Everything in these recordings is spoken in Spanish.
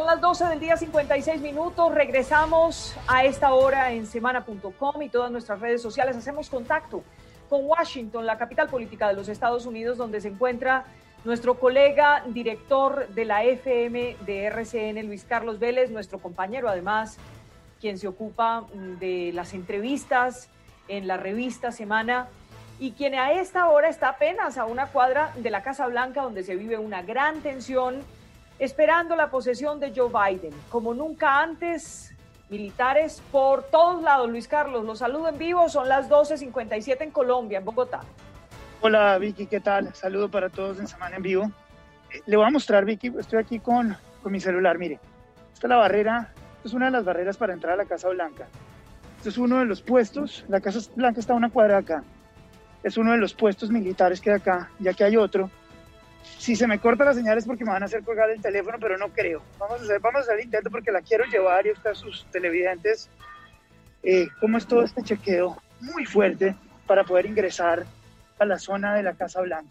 Son las 12 del día, 56 minutos. Regresamos a esta hora en semana.com y todas nuestras redes sociales. Hacemos contacto con Washington, la capital política de los Estados Unidos, donde se encuentra nuestro colega director de la FM de RCN, Luis Carlos Vélez, nuestro compañero además, quien se ocupa mm, de las entrevistas en la revista Semana y quien a esta hora está apenas a una cuadra de la Casa Blanca donde se vive una gran tensión esperando la posesión de Joe Biden. Como nunca antes, militares por todos lados. Luis Carlos, los saludo en vivo, son las 12.57 en Colombia, en Bogotá. Hola Vicky, ¿qué tal? Saludo para todos en Semana en Vivo. Eh, le voy a mostrar, Vicky, estoy aquí con, con mi celular, mire. Esta es la barrera, es una de las barreras para entrar a la Casa Blanca. Este es uno de los puestos, la Casa Blanca está a una cuadra acá. Es uno de los puestos militares que hay acá, ya que hay otro. Si se me corta la señal es porque me van a hacer colgar el teléfono, pero no creo. Vamos a hacer, vamos a hacer el intento porque la quiero llevar y a sus televidentes eh, cómo es todo este chequeo muy fuerte para poder ingresar a la zona de la Casa Blanca.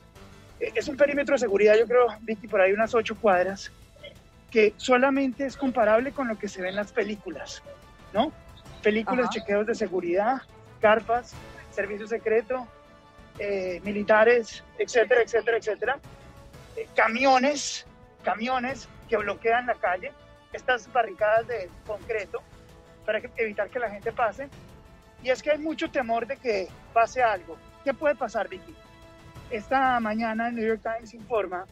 Eh, es un perímetro de seguridad, yo creo, Vicky, por ahí unas ocho cuadras, que solamente es comparable con lo que se ve en las películas, ¿no? Películas, chequeos de seguridad, carpas, servicio secreto, eh, militares, etcétera, etcétera, etcétera. Eh, camiones, camiones que bloquean la calle, estas barricadas de concreto para evitar que la gente pase. Y es que hay mucho temor de que pase algo. ¿Qué puede pasar, Vicky? Esta mañana el New York Times informa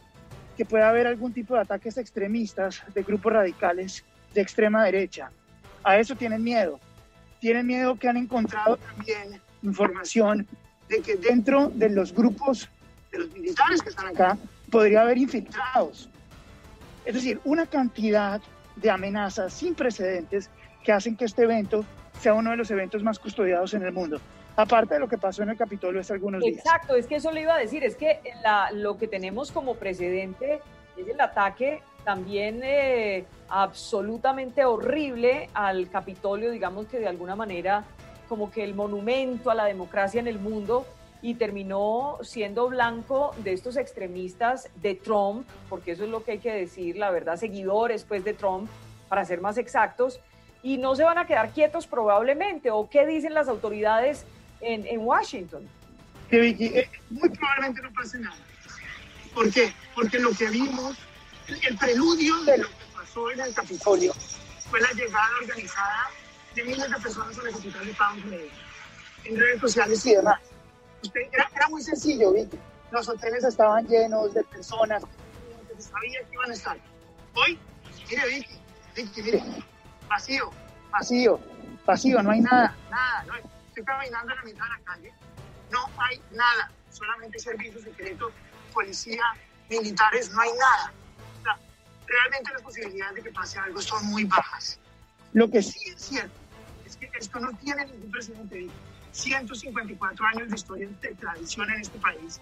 que puede haber algún tipo de ataques extremistas de grupos radicales de extrema derecha. A eso tienen miedo. Tienen miedo que han encontrado también información de que dentro de los grupos de los militares que están acá podría haber infiltrados. Es decir, una cantidad de amenazas sin precedentes que hacen que este evento sea uno de los eventos más custodiados en el mundo aparte de lo que pasó en el Capitolio hace algunos días. Exacto, es que eso le iba a decir, es que lo que tenemos como precedente es el ataque también eh, absolutamente horrible al Capitolio, digamos que de alguna manera como que el monumento a la democracia en el mundo y terminó siendo blanco de estos extremistas de Trump, porque eso es lo que hay que decir, la verdad, seguidores pues de Trump, para ser más exactos, y no se van a quedar quietos probablemente, o qué dicen las autoridades en, en Washington. Que Vicky, eh, muy probablemente no pase nada. ¿Por qué? Porque lo que vimos, el preludio de lo que pasó en el Capitolio fue la llegada organizada de miles de personas a la capital de Estados Unidos, en redes sociales y demás. Era, muy sencillo, Vicky. Los hoteles estaban llenos de personas que sabía que iban a estar. Hoy, mire, Vicky, Vicky, mire, vacío, vacío, vacío, no hay nada, nada, no estoy caminando en la mitad de la calle, no hay nada, solamente servicios secretos, policía, militares, no hay nada. O realmente las posibilidades de que pase algo son muy bajas. Lo que sí es cierto es que esto no tiene ningún precedente. 154 años de historia de tradición en este país,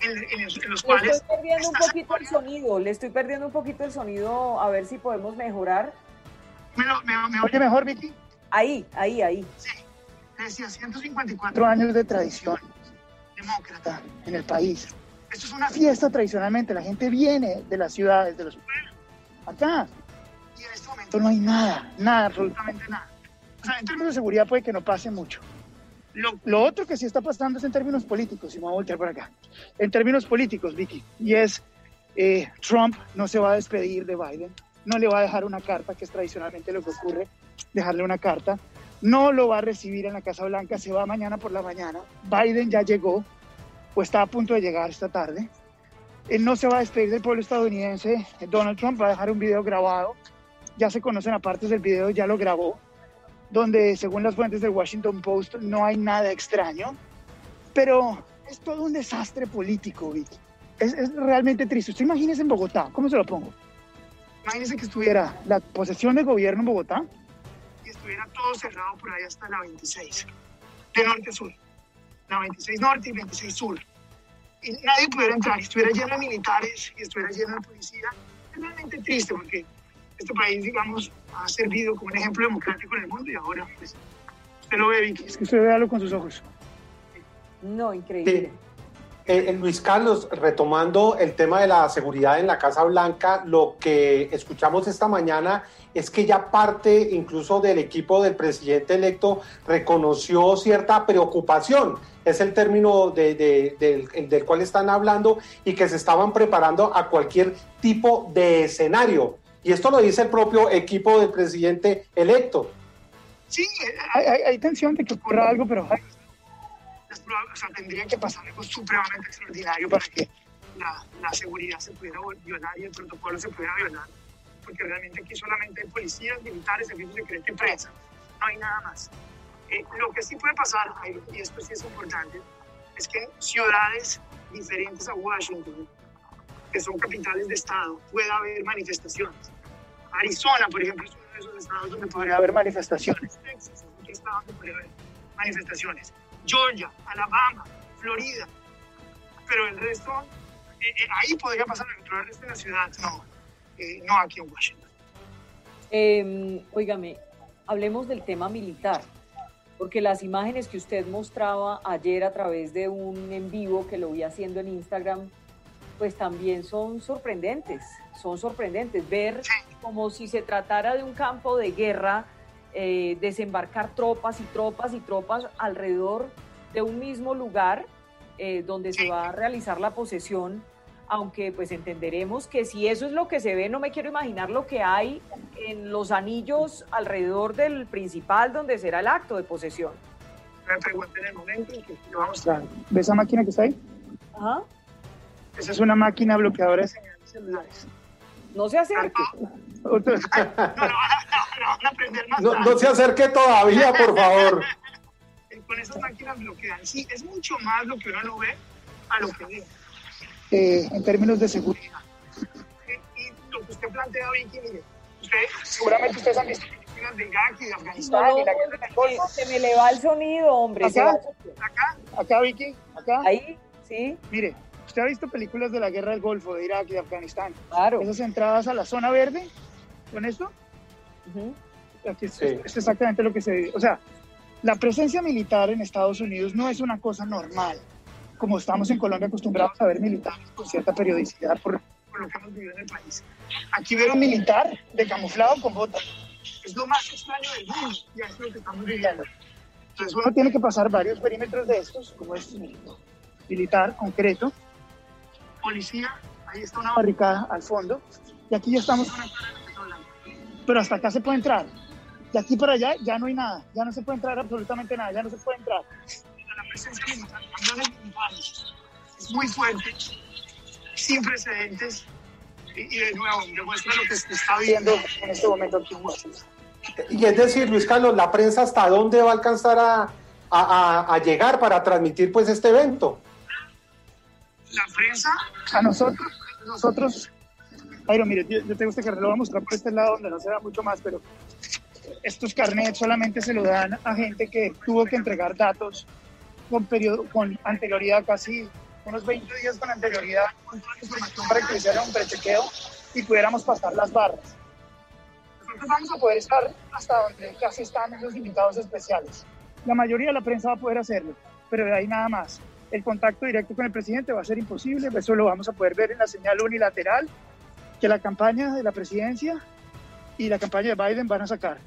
en, en, los cuales... Le estoy perdiendo un poquito el sonido, le estoy perdiendo un poquito el sonido, a ver si podemos mejorar. ¿Me, me, me oye mejor, Vicky? Ahí, ahí, ahí. Sí decía 154 años de tradición demócrata en el país. Esto es una fiesta tradicionalmente, la gente viene de las ciudades, de los pueblos, acá. Y en este momento no hay nada, nada, absolutamente nada. O sea, en términos de seguridad puede que no pase mucho. Lo, otro que sí está pasando es en términos políticos, y me voy a voltear por acá. En términos políticos, Vicky, y es eh, Trump no se va a despedir de Biden, no le va a dejar una carta, que es tradicionalmente lo que ocurre, dejarle una carta no lo va a recibir en la Casa Blanca, se va mañana por la mañana. Biden ya llegó o está a punto de llegar esta tarde. Él no se va a despedir del pueblo estadounidense. Donald Trump va a dejar un video grabado. Ya se conocen aparte del video, ya lo grabó, donde según las fuentes del Washington Post no hay nada extraño. Pero es todo un desastre político, Vicky. Es, es realmente triste. Usted imagínese en Bogotá, ¿cómo se lo pongo? Imagínese que estuviera la posesión del gobierno en Bogotá estuviera todo cerrado por ahí hasta la 26, de norte a sur. La 26 norte y 26 sur. Y nadie pudiera entrar, y estuviera lleno de militares y estuviera lleno de policía. Es realmente triste porque este país, digamos, ha servido como un ejemplo democrático en el mundo y ahora, pues, usted lo ve, Vicky, es que usted véalo con sus ojos. No, increíble. Eh, Luis Carlos, retomando el tema de la seguridad en la Casa Blanca, lo que escuchamos esta mañana es que ya parte incluso del equipo del presidente electo reconoció cierta preocupación, es el término del, del cual están hablando, y que se estaban preparando a cualquier tipo de escenario. Y esto lo dice el propio equipo del presidente electo. Sí, hay, tensión de que ocurra algo, pero o sea, tendría que pasar algo supremamente extraordinario para que la, la, seguridad se pudiera violar y el protocolo se pudiera violar. Porque realmente aquí solamente hay policías, militares, servicios secretos y prensa. No hay nada más. Eh, lo que sí puede pasar, y esto sí es importante, es que ciudades diferentes a Washington, que son capitales de estado, pueda haber manifestaciones. Arizona, por ejemplo, es uno de esos estados donde podría haber manifestaciones. Texas es otro estado donde podría haber manifestaciones. Georgia, Alabama, Florida. Pero el resto, eh, eh, ahí podría pasar, pero el resto de la ciudad no, eh, no aquí en Washington. Eh, óigame, hablemos del tema militar, porque las imágenes que usted mostraba ayer a través de un en vivo que lo vi haciendo en Instagram, pues también son sorprendentes, son sorprendentes. Ver como si se tratara de un campo de guerra, eh, desembarcar tropas y tropas y tropas alrededor de un mismo lugar eh, donde se va a realizar la posesión, aunque pues entenderemos que si eso es lo que se ve, no me quiero imaginar lo que hay en los anillos alrededor del principal donde será el acto de posesión. Me pregunté en el momento en que vamos a ¿Ves esa máquina que está ahí? Ajá. Esa es una máquina bloqueadora de señales celulares. No se acerque. No, se acerque todavía, por favor. Con esas máquinas bloquean. Sí, es mucho más lo que uno no ve a lo que ve. Eh, en términos de seguridad. Y, lo que usted plantea, Vicky, mire, usted, seguramente ustedes han visto películas de Irak y de Afganistán y la guerra Golfo. Se me le va el sonido, hombre. Acá, acá, acá, Vicky, acá. Ahí, sí. Mire, usted ha visto películas de la guerra del Golfo, de Irak y de Afganistán. Claro. Esas entradas a la zona verde, con esto, Aquí es, exactamente lo que se. O sea, la presencia militar en Estados Unidos no es una cosa normal, como estamos en Colombia acostumbrados a ver militares con cierta periodicidad por, lo que hemos vivido en el país. Aquí ver un militar de camuflado con botas es lo más extraño del mundo y es lo que estamos viviendo. Entonces uno tiene que pasar varios perímetros de estos, como este militar concreto, policía, ahí está una barricada al fondo, y aquí ya estamos pero hasta acá se puede entrar. De aquí para allá ya no hay nada, ya no se puede entrar absolutamente nada, ya no se puede entrar. La presencia militar, es muy fuerte, sin precedentes, y, de nuevo demuestra lo que se está viendo en este momento aquí en Washington. Y es decir, Luis Carlos, ¿la prensa hasta dónde va a alcanzar a, llegar para transmitir pues este evento? La prensa, a nosotros, nosotros Jairo, mire, yo, tengo este carnet, lo voy a mostrar por este lado donde no se da mucho más, pero estos carnets solamente se lo dan a gente que tuvo que entregar datos con, periodo, con anterioridad, casi unos 20 días con anterioridad, para que hiciera un prechequeo y pudiéramos pasar las barras. Nosotros vamos a poder estar hasta donde casi están esos invitados especiales. La mayoría de la prensa va a poder hacerlo, pero de ahí nada más. El contacto directo con el presidente va a ser imposible, eso lo vamos a poder ver en la señal unilateral que la campaña de la presidencia y la campaña de Biden van a sacar.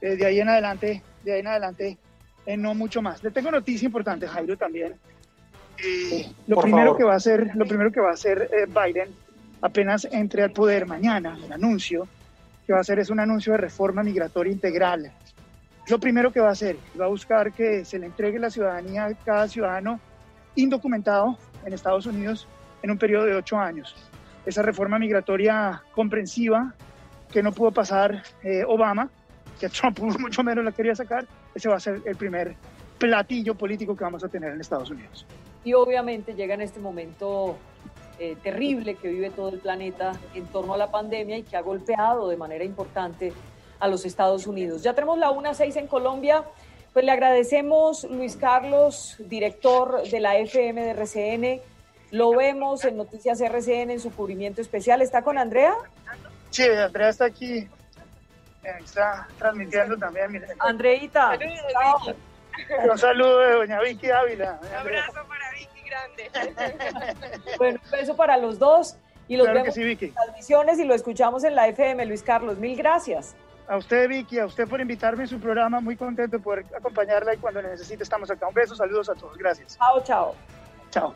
Eh, de ahí en adelante, de ahí en adelante, eh, no mucho más. Le tengo noticia importante, Jairo, también. Eh, lo, primero que va a hacer, lo primero que va a hacer Biden apenas entre al poder mañana, el anuncio que va a hacer es un anuncio de reforma migratoria integral. Lo primero que va a hacer, va a buscar que se le entregue la ciudadanía a cada ciudadano indocumentado en Estados Unidos en un periodo de ocho años esa reforma migratoria comprensiva que no pudo pasar eh, Obama, que Trump mucho menos la quería sacar, ese va a ser el primer platillo político que vamos a tener en Estados Unidos. Y obviamente llega en este momento eh, terrible que vive todo el planeta en torno a la pandemia y que ha golpeado de manera importante a los Estados Unidos. Ya tenemos la 1-6 en Colombia. Pues le agradecemos, Luis Carlos, director de la FM de RCN lo vemos en Noticias RCN en su cubrimiento especial. ¿Está con Andrea? Sí, Andrea está aquí. Está transmitiendo también. Mire. Andreita. Un saludo de doña Vicky Ávila. Un abrazo para Vicky, grande. bueno, un beso para los dos y los Claro que vemos sí, Vicky. en transmisiones y lo escuchamos en la FM. Luis Carlos, mil gracias. A usted, Vicky, a usted por invitarme en su programa. Muy contento de poder acompañarla y cuando necesite estamos acá. Un beso, saludos a todos. Gracias. Chao, chao. Chao.